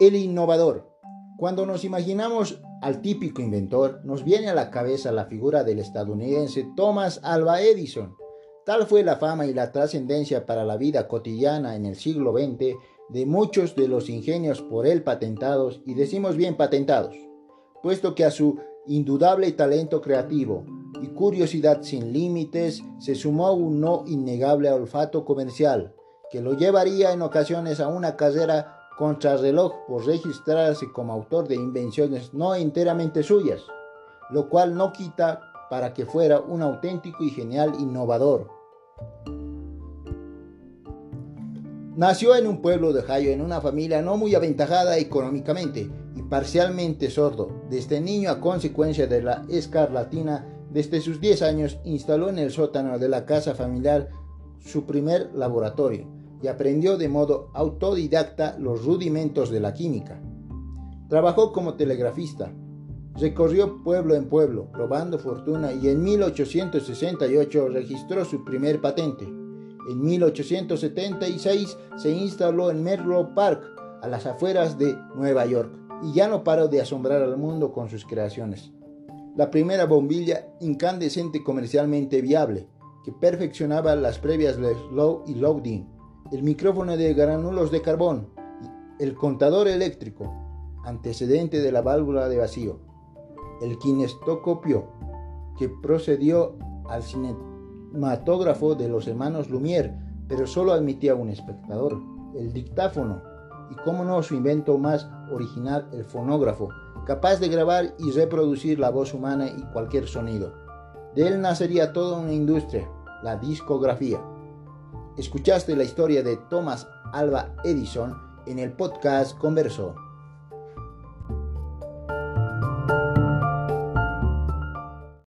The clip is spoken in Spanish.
El innovador. Cuando nos imaginamos al típico inventor, nos viene a la cabeza la figura del estadounidense Thomas Alva Edison. Tal fue la fama y la trascendencia para la vida cotidiana en el siglo XX de muchos de los ingenios por él patentados, y decimos bien patentados, puesto que a su indudable talento creativo y curiosidad sin límites se sumó un no innegable olfato comercial, que lo llevaría en ocasiones a una carrera contrarreloj por registrarse como autor de invenciones no enteramente suyas, lo cual no quita para que fuera un auténtico y genial innovador. Nació en un pueblo de Ohio en una familia no muy aventajada económicamente y parcialmente sordo. Desde niño a consecuencia de la escarlatina, desde sus 10 años instaló en el sótano de la casa familiar su primer laboratorio y aprendió de modo autodidacta los rudimentos de la química. Trabajó como telegrafista, recorrió pueblo en pueblo, probando fortuna y en 1868 registró su primer patente. En 1876 se instaló en Menlo Park, a las afueras de Nueva York, y ya no paró de asombrar al mundo con sus creaciones. La primera bombilla incandescente comercialmente viable, que perfeccionaba las previas de Slow y Loading, el micrófono de granulos de carbón, el contador eléctrico, antecedente de la válvula de vacío, el kinestoscopio, que procedió al cinematógrafo de los hermanos Lumière, pero solo admitía un espectador, el dictáfono, y como no su invento más original, el fonógrafo, capaz de grabar y reproducir la voz humana y cualquier sonido. De él nacería toda una industria, la discografía. Escuchaste la historia de Thomas Alva Edison en el podcast Converso.